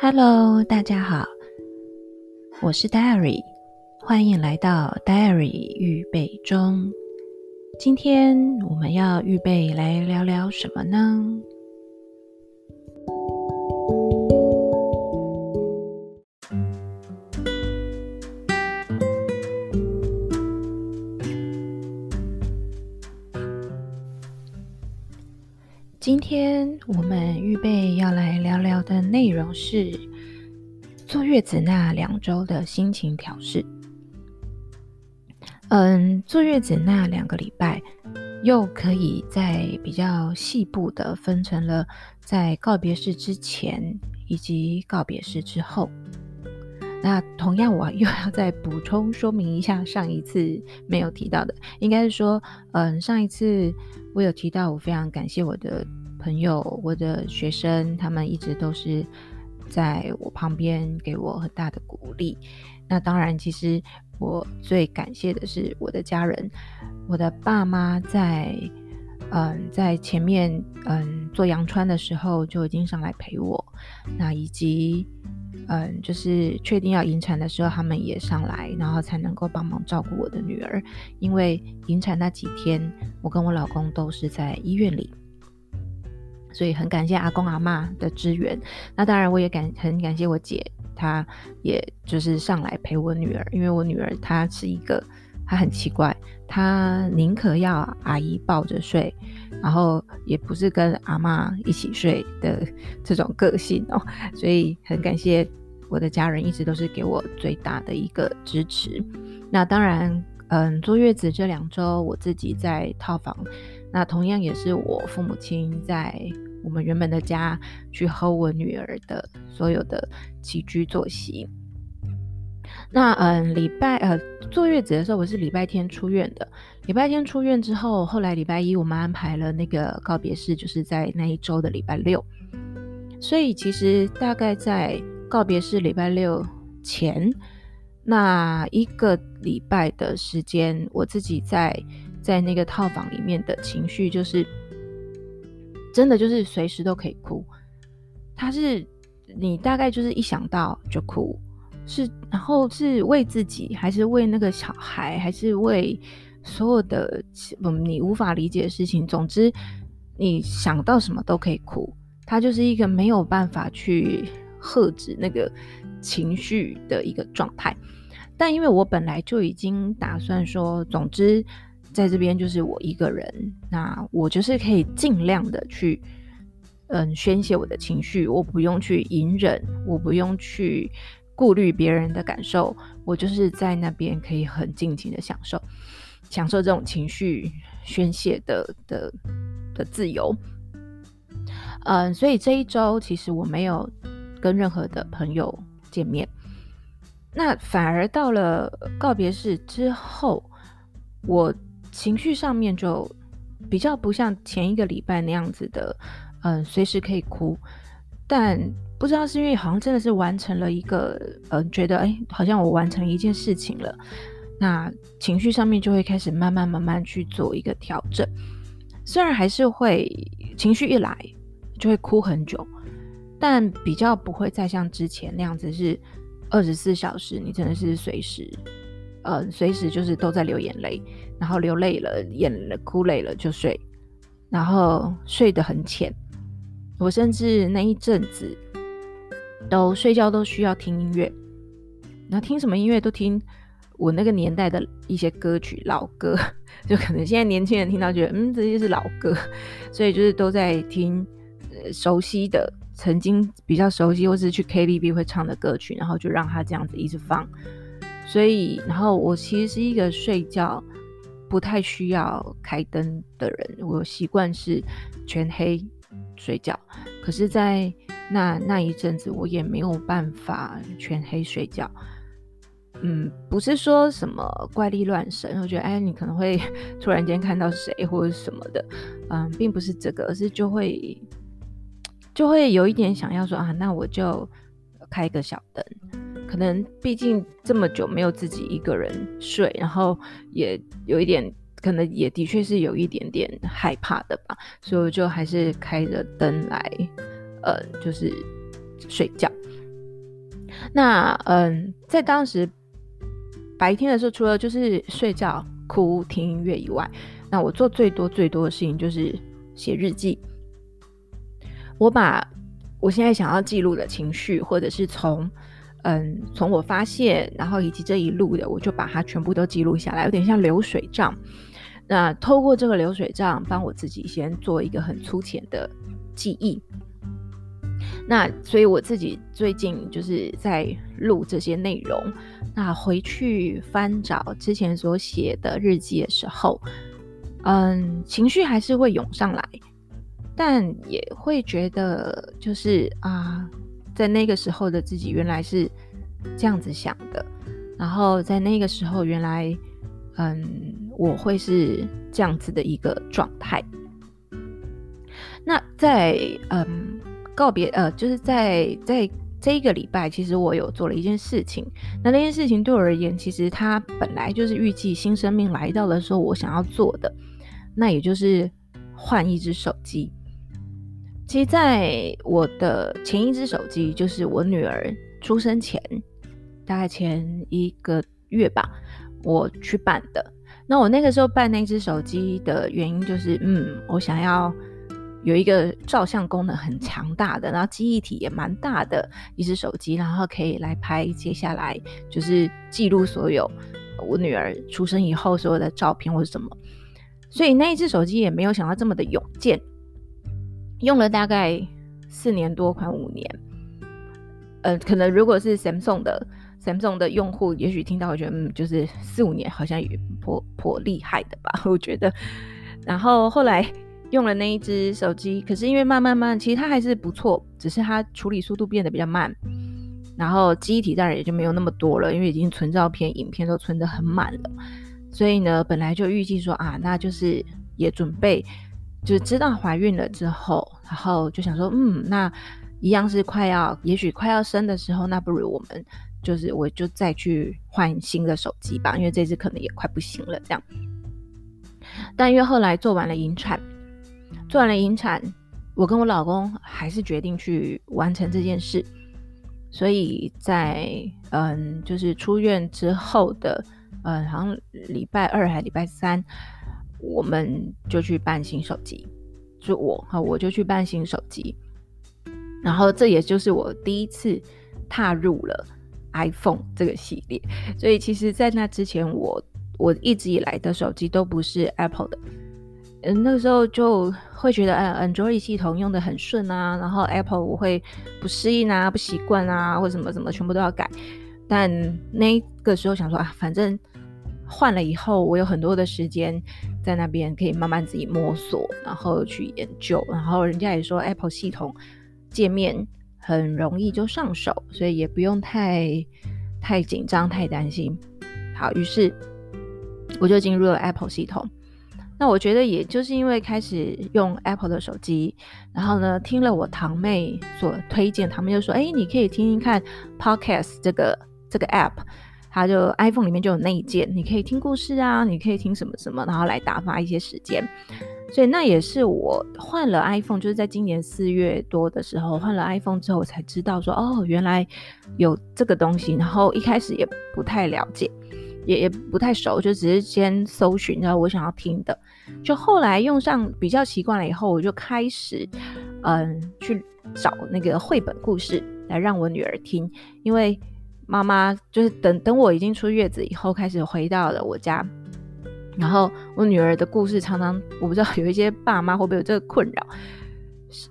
Hello，大家好，我是 Diary，欢迎来到 Diary 预备中。今天我们要预备来聊聊什么呢？是坐月子那两周的心情调试。嗯，坐月子那两个礼拜，又可以在比较细部的分成了在告别式之前以及告别式之后。那同样，我又要再补充说明一下上一次没有提到的，应该是说，嗯，上一次我有提到，我非常感谢我的朋友、我的学生，他们一直都是在我旁边给我很大的鼓励。那当然，其实我最感谢的是我的家人，我的爸妈在，嗯，在前面，嗯，做羊穿的时候就已经上来陪我，那以及。嗯，就是确定要引产的时候，他们也上来，然后才能够帮忙照顾我的女儿。因为引产那几天，我跟我老公都是在医院里，所以很感谢阿公阿嬷的支援。那当然，我也感很感谢我姐，她也就是上来陪我女儿，因为我女儿她是一个，她很奇怪，她宁可要阿姨抱着睡，然后也不是跟阿嬷一起睡的这种个性哦，所以很感谢。我的家人一直都是给我最大的一个支持。那当然，嗯，坐月子这两周，我自己在套房，那同样也是我父母亲在我们原本的家去和我女儿的所有的起居作息。那嗯，礼拜呃坐月子的时候，我是礼拜天出院的。礼拜天出院之后，后来礼拜一我们安排了那个告别式，就是在那一周的礼拜六。所以其实大概在告别式礼拜六前那一个礼拜的时间，我自己在在那个套房里面的情绪，就是真的就是随时都可以哭。他是你大概就是一想到就哭，是然后是为自己，还是为那个小孩，还是为所有的嗯你无法理解的事情。总之，你想到什么都可以哭。他就是一个没有办法去。遏制那个情绪的一个状态，但因为我本来就已经打算说，总之在这边就是我一个人，那我就是可以尽量的去，嗯，宣泄我的情绪，我不用去隐忍，我不用去顾虑别人的感受，我就是在那边可以很尽情的享受，享受这种情绪宣泄的的的自由。嗯，所以这一周其实我没有。跟任何的朋友见面，那反而到了告别式之后，我情绪上面就比较不像前一个礼拜那样子的，嗯，随时可以哭。但不知道是因为好像真的是完成了一个，嗯，觉得哎，好像我完成一件事情了，那情绪上面就会开始慢慢慢慢去做一个调整。虽然还是会情绪一来就会哭很久。但比较不会再像之前那样子是二十四小时，你真的是随时，呃，随时就是都在流眼泪，然后流泪了，眼哭累了就睡，然后睡得很浅。我甚至那一阵子都睡觉都需要听音乐，那听什么音乐都听我那个年代的一些歌曲，老歌，就可能现在年轻人听到觉得嗯，这些是老歌，所以就是都在听，熟悉的。曾经比较熟悉或是去 KTV 会唱的歌曲，然后就让他这样子一直放。所以，然后我其实是一个睡觉不太需要开灯的人，我习惯是全黑睡觉。可是，在那那一阵子，我也没有办法全黑睡觉。嗯，不是说什么怪力乱神，我觉得哎，你可能会 突然间看到谁或者什么的，嗯，并不是这个，而是就会。就会有一点想要说啊，那我就开个小灯，可能毕竟这么久没有自己一个人睡，然后也有一点，可能也的确是有一点点害怕的吧，所以我就还是开着灯来，呃，就是睡觉。那嗯，在当时白天的时候，除了就是睡觉、哭、听音乐以外，那我做最多最多的事情就是写日记。我把我现在想要记录的情绪，或者是从嗯从我发现，然后以及这一路的，我就把它全部都记录下来，有点像流水账。那透过这个流水账，帮我自己先做一个很粗浅的记忆。那所以我自己最近就是在录这些内容。那回去翻找之前所写的日记的时候，嗯，情绪还是会涌上来，但也会觉得就是啊，在那个时候的自己原来是这样子想的，然后在那个时候原来。嗯，我会是这样子的一个状态。那在嗯告别呃，就是在在这一个礼拜，其实我有做了一件事情。那那件事情对我而言，其实它本来就是预计新生命来到的时候我想要做的。那也就是换一只手机。其实，在我的前一只手机，就是我女儿出生前，大概前一个月吧。我去办的，那我那个时候办那只手机的原因就是，嗯，我想要有一个照相功能很强大的，然后记忆体也蛮大的一只手机，然后可以来拍接下来就是记录所有我女儿出生以后所有的照片或者什么，所以那一只手机也没有想到这么的勇健，用了大概四年多，快五年，呃，可能如果是 Samsung 的。Samsung 的用户也许听到，我觉得嗯，就是四五年好像也颇颇厉害的吧，我觉得。然后后来用了那一只手机，可是因为慢慢慢，其实它还是不错，只是它处理速度变得比较慢，然后记忆体当然也就没有那么多了，因为已经存照片、影片都存得很满了。所以呢，本来就预计说啊，那就是也准备，就是知道怀孕了之后，然后就想说，嗯，那一样是快要，也许快要生的时候，那不如我们。就是我就再去换新的手机吧，因为这次可能也快不行了。这样，但因为后来做完了引产，做完了引产，我跟我老公还是决定去完成这件事。所以在嗯，就是出院之后的嗯，好像礼拜二还礼拜三，我们就去办新手机。就我哈，我就去办新手机，然后这也就是我第一次踏入了。iPhone 这个系列，所以其实，在那之前我，我一直以来的手机都不是 Apple 的，嗯，那个时候就会觉得，嗯，Android 系统用得很顺啊，然后 Apple 我会不适应啊，不习惯啊，或什么什么，全部都要改。但那个时候想说啊，反正换了以后，我有很多的时间在那边可以慢慢自己摸索，然后去研究，然后人家也说 Apple 系统界面。很容易就上手，所以也不用太太紧张、太担心。好，于是我就进入了 Apple 系统。那我觉得，也就是因为开始用 Apple 的手机，然后呢，听了我堂妹所推荐，他们就说：“哎，你可以听听看 Podcast 这个这个 App，它就 iPhone 里面就有内建，你可以听故事啊，你可以听什么什么，然后来打发一些时间。”所以那也是我换了 iPhone，就是在今年四月多的时候换了 iPhone 之后，才知道说哦，原来有这个东西。然后一开始也不太了解，也也不太熟，就只是先搜寻，然后我想要听的。就后来用上比较习惯了以后，我就开始嗯去找那个绘本故事来让我女儿听，因为妈妈就是等等我已经出月子以后，开始回到了我家。然后我女儿的故事常常，我不知道有一些爸妈会不会有这个困扰。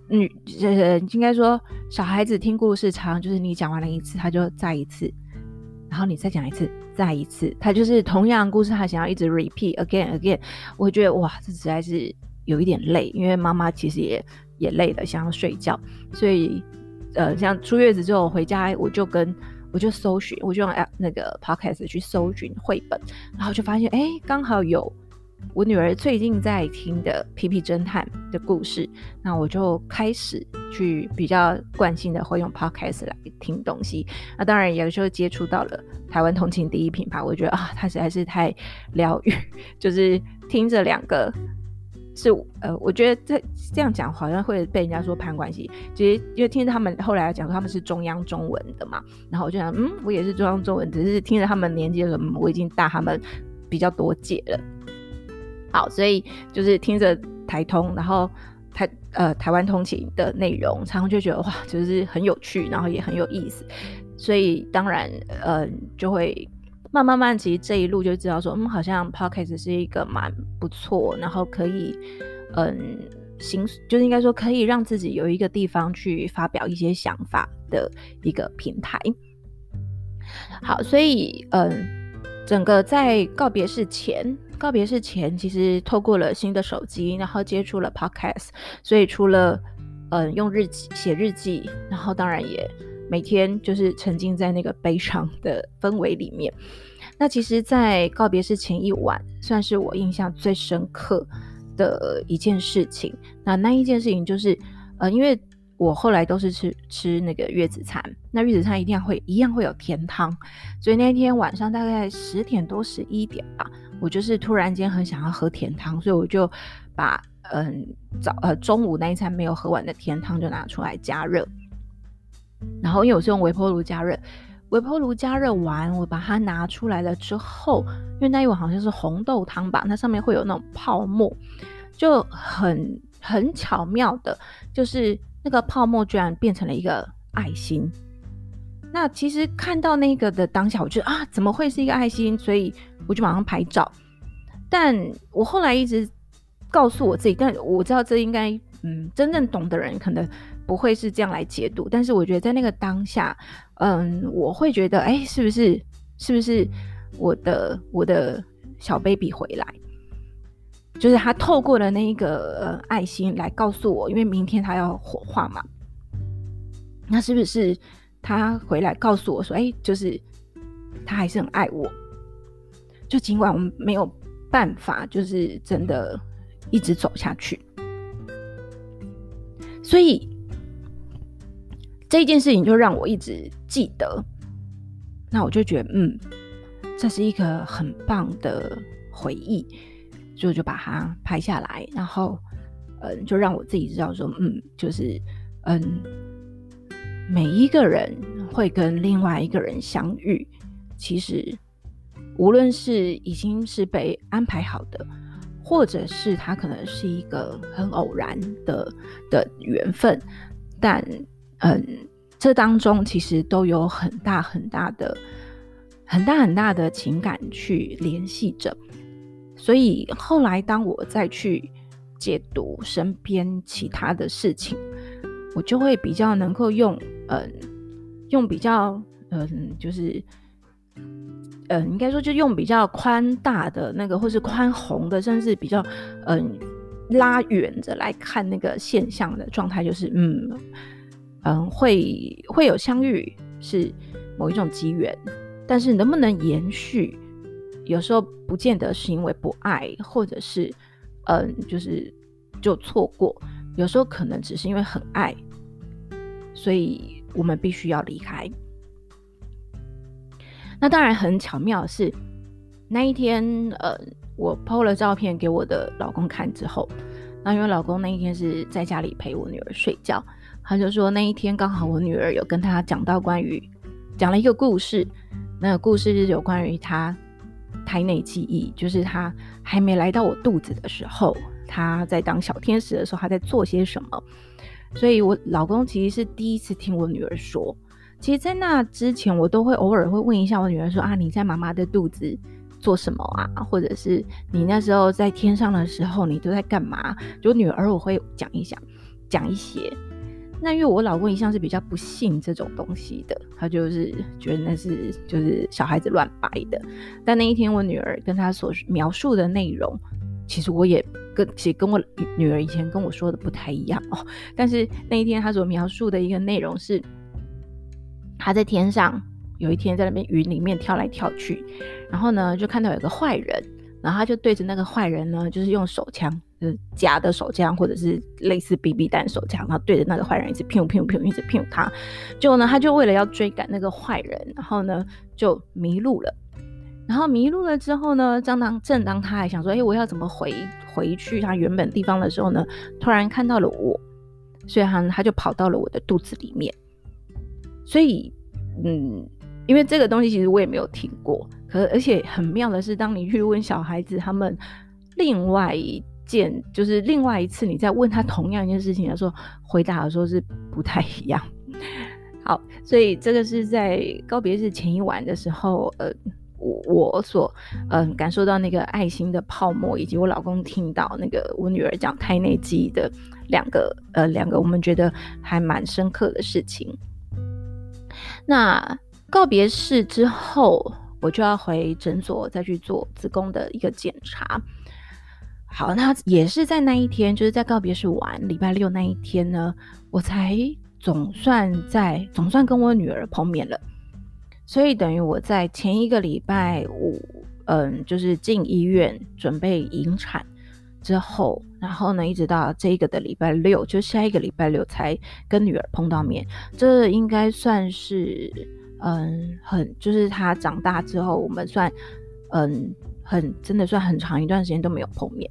女呃，应该说小孩子听故事常常就是你讲完了一次，他就再一次，然后你再讲一次，再一次，他就是同样故事，他想要一直 repeat again again。我觉得哇，这实在是有一点累，因为妈妈其实也也累了，想要睡觉。所以呃，像出月子之后回家，我就跟。我就搜寻，我就用 app 那个 podcast 去搜寻绘本，然后就发现，哎，刚好有我女儿最近在听的《皮皮侦探》的故事，那我就开始去比较惯性的会用 podcast 来听东西。那当然，有时候接触到了台湾同情第一品牌，我觉得啊，它实在是太疗愈，就是听着两个是呃，我觉得这这样讲好像会被人家说攀关系。其实因为听着他们后来讲说他们是中央中文的嘛，然后我就想，嗯，我也是中央中文，只是听着他们年纪的时候，我已经大他们比较多届了。好，所以就是听着台通，然后台呃台湾通勤的内容，常常就觉得哇，就是很有趣，然后也很有意思。所以当然，呃，就会。慢慢慢，其实这一路就知道说，嗯，好像 Podcast 是一个蛮不错，然后可以，嗯，行，就是应该说可以让自己有一个地方去发表一些想法的一个平台。好，所以，嗯，整个在告别式前，告别式前，其实透过了新的手机，然后接触了 Podcast，所以除了，嗯，用日记写日记，然后当然也。每天就是沉浸在那个悲伤的氛围里面。那其实，在告别式前一晚，算是我印象最深刻的一件事情。那那一件事情就是，呃，因为我后来都是吃吃那个月子餐，那月子餐一定会一样会有甜汤，所以那天晚上大概十点多十一点吧，我就是突然间很想要喝甜汤，所以我就把嗯早呃中午那一餐没有喝完的甜汤就拿出来加热。然后，因为我是用微波炉加热，微波炉加热完，我把它拿出来了之后，因为那一碗好像是红豆汤吧，它上面会有那种泡沫，就很很巧妙的，就是那个泡沫居然变成了一个爱心。那其实看到那个的当下，我觉得啊，怎么会是一个爱心？所以我就马上拍照。但我后来一直告诉我自己，但我知道这应该，嗯，真正懂的人可能。不会是这样来解读，但是我觉得在那个当下，嗯，我会觉得，哎，是不是，是不是我的我的小 baby 回来？就是他透过了那一个呃爱心来告诉我，因为明天他要火化嘛，那是不是他回来告诉我说，哎，就是他还是很爱我，就尽管我们没有办法，就是真的一直走下去，所以。这件事情就让我一直记得，那我就觉得，嗯，这是一个很棒的回忆，所以我就把它拍下来，然后，嗯，就让我自己知道说，嗯，就是，嗯，每一个人会跟另外一个人相遇，其实无论是已经是被安排好的，或者是他可能是一个很偶然的的缘分，但。嗯，这当中其实都有很大很大的、很大很大的情感去联系着，所以后来当我再去解读身边其他的事情，我就会比较能够用嗯，用比较嗯，就是嗯，应该说就用比较宽大的那个，或是宽宏的，甚至比较嗯拉远着来看那个现象的状态，就是嗯。嗯，会会有相遇是某一种机缘，但是能不能延续，有时候不见得是因为不爱，或者是嗯，就是就错过，有时候可能只是因为很爱，所以我们必须要离开。那当然很巧妙的是，那一天，呃，我 PO 了照片给我的老公看之后，那因为老公那一天是在家里陪我女儿睡觉。他就说那一天刚好我女儿有跟他讲到关于讲了一个故事，那个故事是有关于他胎内记忆，就是他还没来到我肚子的时候，他在当小天使的时候他在做些什么。所以我老公其实是第一次听我女儿说，其实，在那之前我都会偶尔会问一下我女儿说啊，你在妈妈的肚子做什么啊？或者是你那时候在天上的时候你都在干嘛？就女儿我会讲一讲，讲一些。那因为我老公一向是比较不信这种东西的，他就是觉得那是就是小孩子乱掰的。但那一天我女儿跟他所描述的内容，其实我也跟其实跟我女儿以前跟我说的不太一样哦。但是那一天他所描述的一个内容是，他在天上有一天在那边云里面跳来跳去，然后呢就看到有个坏人，然后他就对着那个坏人呢就是用手枪。就是假的手枪，或者是类似 BB 弹手枪，然后对着那个坏人一直砰砰砰，一直砰他。结果呢，他就为了要追赶那个坏人，然后呢就迷路了。然后迷路了之后呢，正当正当他还想说，哎，我要怎么回回去他原本地方的时候呢，突然看到了我，所以他他就跑到了我的肚子里面。所以，嗯，因为这个东西其实我也没有听过，可而且很妙的是，当你去问小孩子，他们另外一见就是另外一次你在问他同样一件事情的时候，回答的时候是不太一样。好，所以这个是在告别式前一晚的时候，呃。我我所嗯感受到那个爱心的泡沫，以及我老公听到那个我女儿讲胎内记忆的两个呃两个我们觉得还蛮深刻的事情。那告别式之后，我就要回诊所再去做子宫的一个检查。好，那也是在那一天，就是在告别式完礼拜六那一天呢，我才总算在总算跟我女儿碰面了。所以等于我在前一个礼拜五，嗯，就是进医院准备引产之后，然后呢，一直到这个的礼拜六，就下一个礼拜六才跟女儿碰到面。这应该算是，嗯，很就是她长大之后，我们算，嗯，很真的算很长一段时间都没有碰面。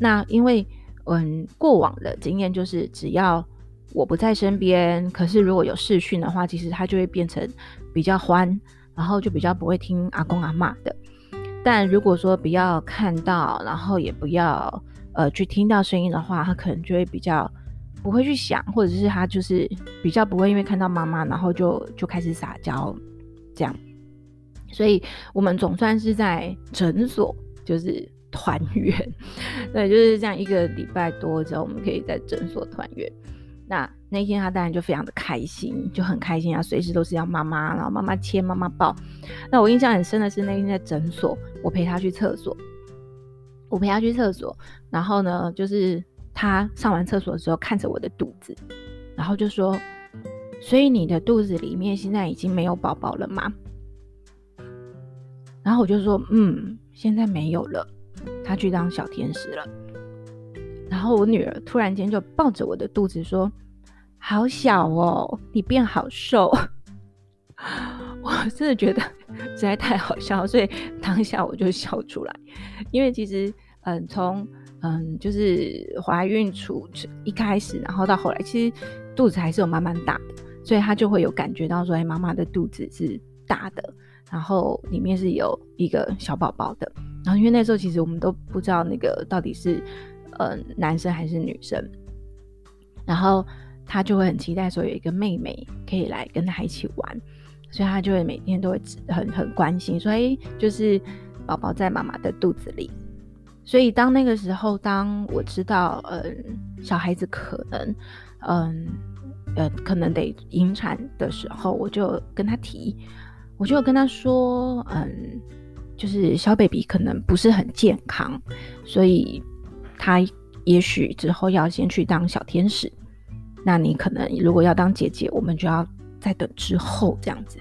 那因为，嗯，过往的经验就是只要我不在身边，可是如果有视讯的话，其实他就会变成。比较欢，然后就比较不会听阿公阿嬷的。但如果说不要看到，然后也不要呃去听到声音的话，他可能就会比较不会去想，或者是他就是比较不会因为看到妈妈，然后就就开始撒娇这样。所以我们总算是在诊所就是团圆，对，就是这样一个礼拜多之后，我们可以在诊所团圆。那那天他当然就非常的开心，就很开心啊，随时都是要妈妈，然后妈妈牵妈妈抱。那我印象很深的是那天在诊所，我陪他去厕所，我陪他去厕所，然后呢，就是他上完厕所的时候看着我的肚子，然后就说：“所以你的肚子里面现在已经没有宝宝了吗？”然后我就说：“嗯，现在没有了，他去当小天使了。”然后我女儿突然间就抱着我的肚子说。好小哦，你变好瘦，我真的觉得实在太好笑，所以当下我就笑出来。因为其实，嗯，从嗯就是怀孕初一开始，然后到后来，其实肚子还是有慢慢大的，所以他就会有感觉到说，哎，妈妈的肚子是大的，然后里面是有一个小宝宝的。然后因为那时候其实我们都不知道那个到底是嗯男生还是女生，然后。他就会很期待说有一个妹妹可以来跟他一起玩，所以他就会每天都会很很关心，所以就是宝宝在妈妈的肚子里。所以当那个时候，当我知道嗯小孩子可能嗯呃可能得引产的时候，我就跟他提，我就跟他说嗯就是小 baby 可能不是很健康，所以他也许之后要先去当小天使。那你可能如果要当姐姐，我们就要再等之后这样子。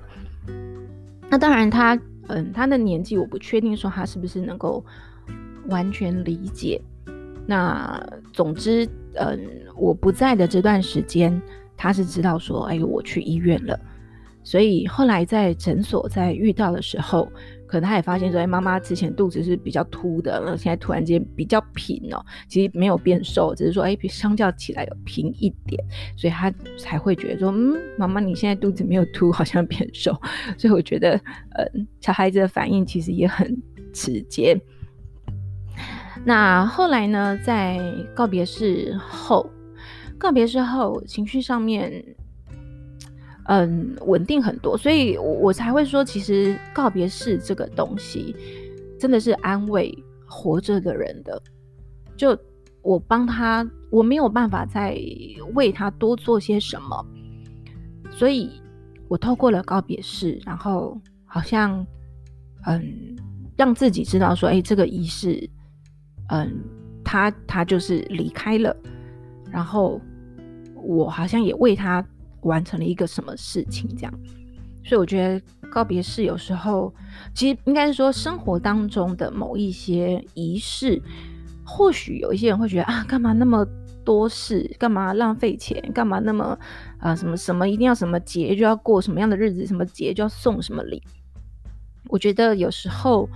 那当然他，嗯，他的年纪我不确定说他是不是能够完全理解。那总之，嗯，我不在的这段时间，他是知道说，哎，我去医院了。所以后来在诊所在遇到的时候。可能他也发现说，哎，妈妈之前肚子是比较凸的，那现在突然间比较平哦，其实没有变瘦，只是说，哎，比相较起来有平一点，所以他才会觉得说，嗯，妈妈你现在肚子没有凸，好像变瘦。所以我觉得，嗯，小孩子的反应其实也很直接。那后来呢，在告别式后，告别式后情绪上面。嗯，稳定很多，所以我才会说，其实告别式这个东西真的是安慰活着的人的。就我帮他，我没有办法再为他多做些什么，所以我透过了告别式，然后好像嗯，让自己知道说，哎，这个仪式，嗯，他他就是离开了，然后我好像也为他。完成了一个什么事情，这样，所以我觉得告别式有时候，其实应该是说生活当中的某一些仪式，或许有一些人会觉得啊，干嘛那么多事，干嘛浪费钱，干嘛那么啊什么什么一定要什么节就要过什么样的日子，什么节就要送什么礼。我觉得有时候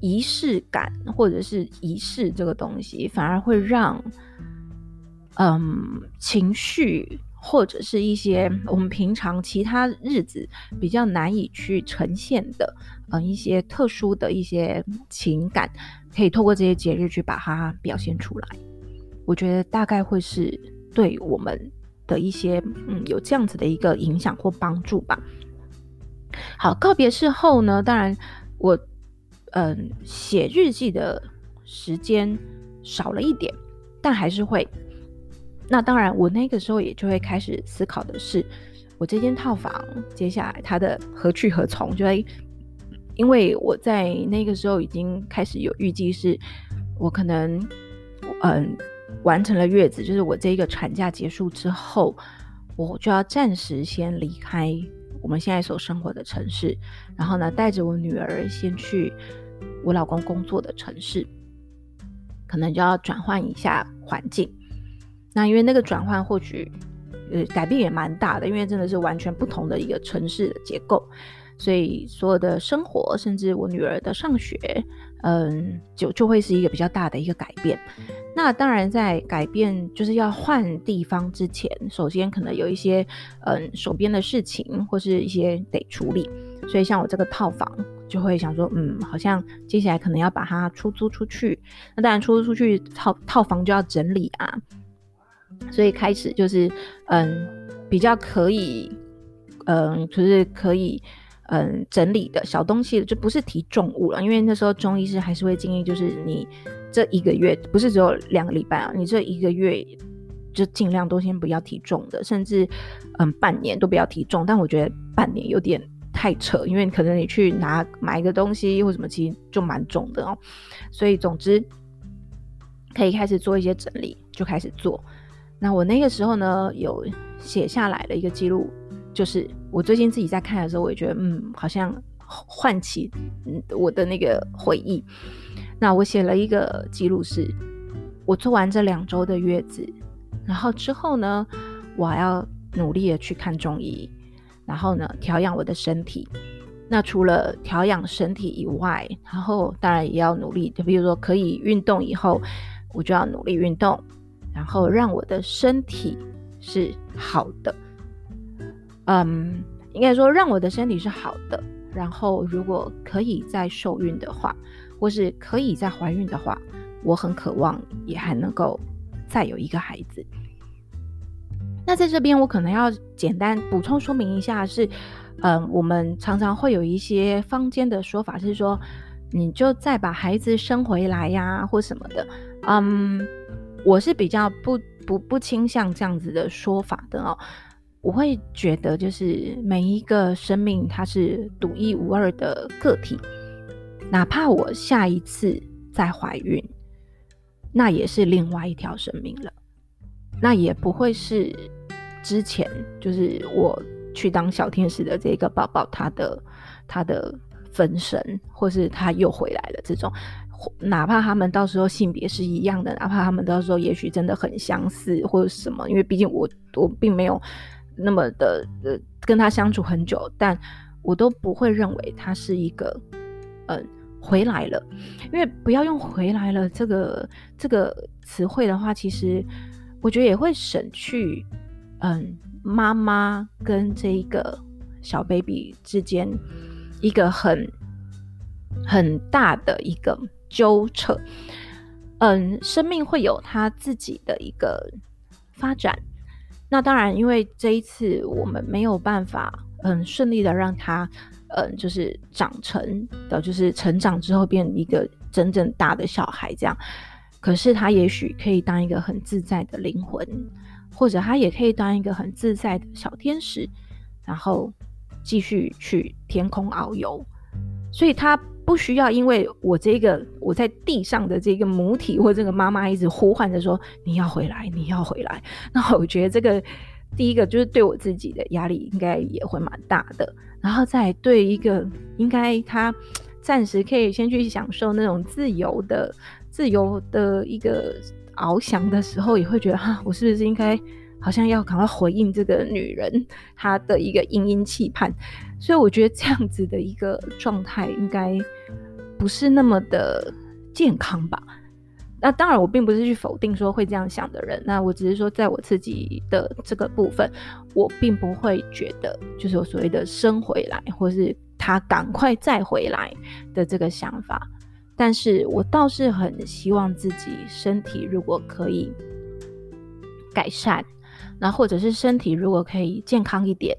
仪式感或者是仪式这个东西，反而会让嗯情绪。或者是一些我们平常其他日子比较难以去呈现的，嗯，一些特殊的一些情感，可以透过这些节日去把它表现出来。我觉得大概会是对我们的一些，嗯，有这样子的一个影响或帮助吧。好，告别式后呢，当然我，嗯，写日记的时间少了一点，但还是会。那当然，我那个时候也就会开始思考的是，我这间套房接下来它的何去何从？就会，因为我在那个时候已经开始有预计，是我可能嗯完成了月子，就是我这一个产假结束之后，我就要暂时先离开我们现在所生活的城市，然后呢，带着我女儿先去我老公工作的城市，可能就要转换一下环境。那因为那个转换或许，呃，改变也蛮大的，因为真的是完全不同的一个城市的结构，所以所有的生活，甚至我女儿的上学，嗯，就就会是一个比较大的一个改变。那当然，在改变就是要换地方之前，首先可能有一些嗯手边的事情或是一些得处理，所以像我这个套房，就会想说，嗯，好像接下来可能要把它出租出去。那当然，出租出去套套房就要整理啊。所以开始就是，嗯，比较可以，嗯，就是可以，嗯，整理的小东西，就不是提重物了。因为那时候中医师还是会建议，就是你这一个月不是只有两个礼拜啊，你这一个月就尽量都先不要提重的，甚至嗯半年都不要提重。但我觉得半年有点太扯，因为可能你去拿买一个东西或什么，其实就蛮重的哦。所以总之可以开始做一些整理，就开始做。那我那个时候呢，有写下来的一个记录，就是我最近自己在看的时候，我也觉得，嗯，好像唤起嗯我的那个回忆。那我写了一个记录，是我做完这两周的月子，然后之后呢，我还要努力的去看中医，然后呢，调养我的身体。那除了调养身体以外，然后当然也要努力，就比如说可以运动以后，我就要努力运动。然后让我的身体是好的，嗯，应该说让我的身体是好的。然后如果可以再受孕的话，或是可以再怀孕的话，我很渴望也还能够再有一个孩子。那在这边我可能要简单补充说明一下是，嗯，我们常常会有一些坊间的说法是说，你就再把孩子生回来呀，或什么的，嗯。我是比较不不不倾向这样子的说法的哦，我会觉得就是每一个生命它是独一无二的个体，哪怕我下一次再怀孕，那也是另外一条生命了，那也不会是之前就是我去当小天使的这个宝宝他的他的分身，或是他又回来了这种。哪怕他们到时候性别是一样的，哪怕他们到时候也许真的很相似或者什么，因为毕竟我我并没有那么的呃跟他相处很久，但我都不会认为他是一个嗯、回来了，因为不要用回来了这个这个词汇的话，其实我觉得也会省去嗯妈妈跟这一个小 baby 之间一个很很大的一个。纠扯，嗯，生命会有它自己的一个发展。那当然，因为这一次我们没有办法，嗯，顺利的让它，嗯，就是长成的，就是成长之后变一个真正大的小孩这样。可是他也许可以当一个很自在的灵魂，或者他也可以当一个很自在的小天使，然后继续去天空遨游。所以他。不需要，因为我这个我在地上的这个母体或这个妈妈一直呼唤着说，你要回来，你要回来。那我觉得这个第一个就是对我自己的压力应该也会蛮大的。然后再对一个应该他暂时可以先去享受那种自由的自由的一个翱翔的时候，也会觉得哈，我是不是应该好像要赶快回应这个女人她的一个殷殷期盼？所以我觉得这样子的一个状态应该不是那么的健康吧。那当然，我并不是去否定说会这样想的人。那我只是说，在我自己的这个部分，我并不会觉得就是我所谓的生回来，或是他赶快再回来的这个想法。但是我倒是很希望自己身体如果可以改善，那或者是身体如果可以健康一点，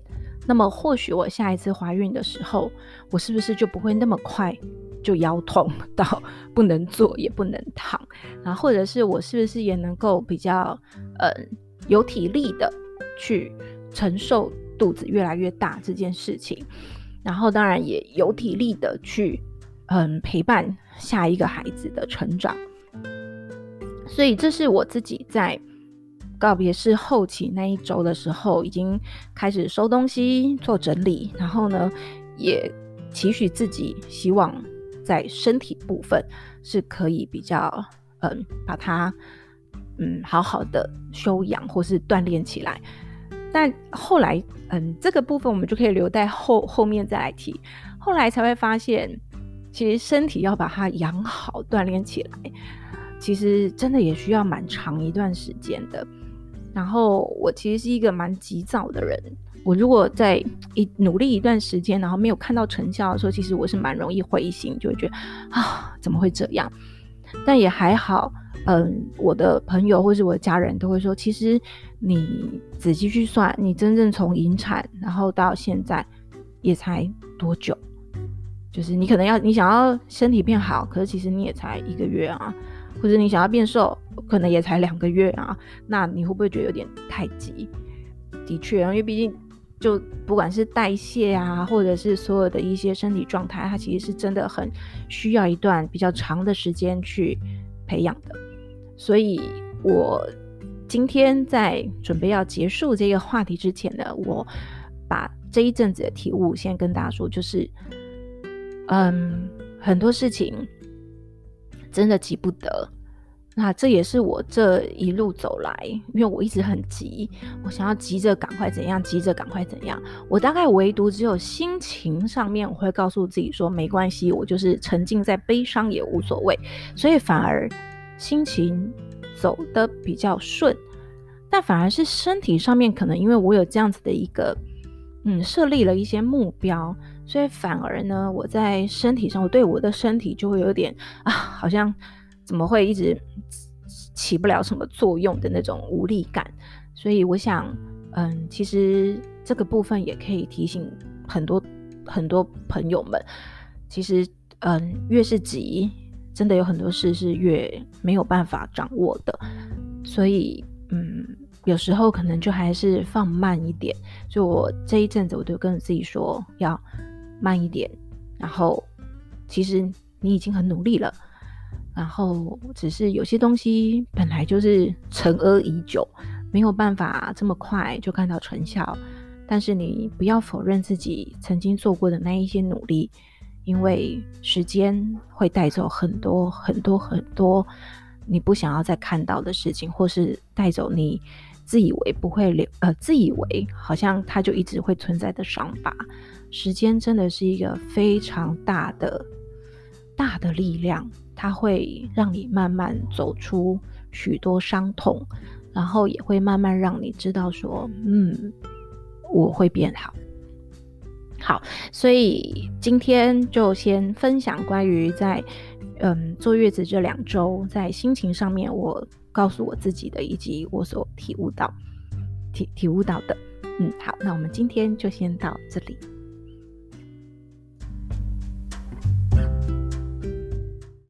那么或许我下一次怀孕的时候，我是不是就不会那么快？就腰痛到不能坐也不能躺，然后或者是我是不是也能够比较呃有体力的去承受肚子越来越大这件事情，然后当然也有体力的去嗯陪伴下一个孩子的成长，所以这是我自己在告别式后期那一周的时候已经开始收东西做整理，然后呢也期许自己希望。在身体部分是可以比较，嗯，把它，嗯，好好的休养或是锻炼起来。但后来，嗯，这个部分我们就可以留在后后面再来提。后来才会发现，其实身体要把它养好、锻炼起来，其实真的也需要蛮长一段时间的。然后我其实是一个蛮急躁的人。我如果在一努力一段时间，然后没有看到成效的时候，其实我是蛮容易灰心，就会觉得啊，怎么会这样？但也还好，嗯，我的朋友或是我的家人都会说，其实你仔细去算，你真正从引产然后到现在也才多久？就是你可能要你想要身体变好，可是其实你也才一个月啊，或者你想要变瘦，可能也才两个月啊，那你会不会觉得有点太急？的确，因为毕竟。就不管是代谢啊，或者是所有的一些身体状态，它其实是真的很需要一段比较长的时间去培养的。所以我今天在准备要结束这个话题之前呢，我把这一阵子的体悟先跟大家说，就是，嗯，很多事情真的急不得。那这也是我这一路走来，因为我一直很急，我想要急着赶快怎样，急着赶快怎样。我大概唯独只有心情上面，我会告诉自己说没关系，我就是沉浸在悲伤也无所谓。所以反而心情走得比较顺，但反而是身体上面可能因为我有这样子的一个嗯设立了一些目标，所以反而呢，我在身体上，我对我的身体就会有点啊，好像。怎么会一直起不了什么作用的那种无力感？所以我想，嗯，其实这个部分也可以提醒很多很多朋友们，其实，嗯，越是急，真的有很多事是越没有办法掌握的。所以，嗯，有时候可能就还是放慢一点。所以我这一阵子，我都跟自己说要慢一点。然后，其实你已经很努力了。然后，只是有些东西本来就是沉疴已久，没有办法这么快就看到成效。但是你不要否认自己曾经做过的那一些努力，因为时间会带走很多很多很多你不想要再看到的事情，或是带走你自以为不会留，呃，自以为好像它就一直会存在的伤疤。时间真的是一个非常大的大的力量。它会让你慢慢走出许多伤痛，然后也会慢慢让你知道说，嗯，我会变好。好，所以今天就先分享关于在嗯坐月子这两周在心情上面，我告诉我自己的，以及我所体悟到体体悟到的。嗯，好，那我们今天就先到这里。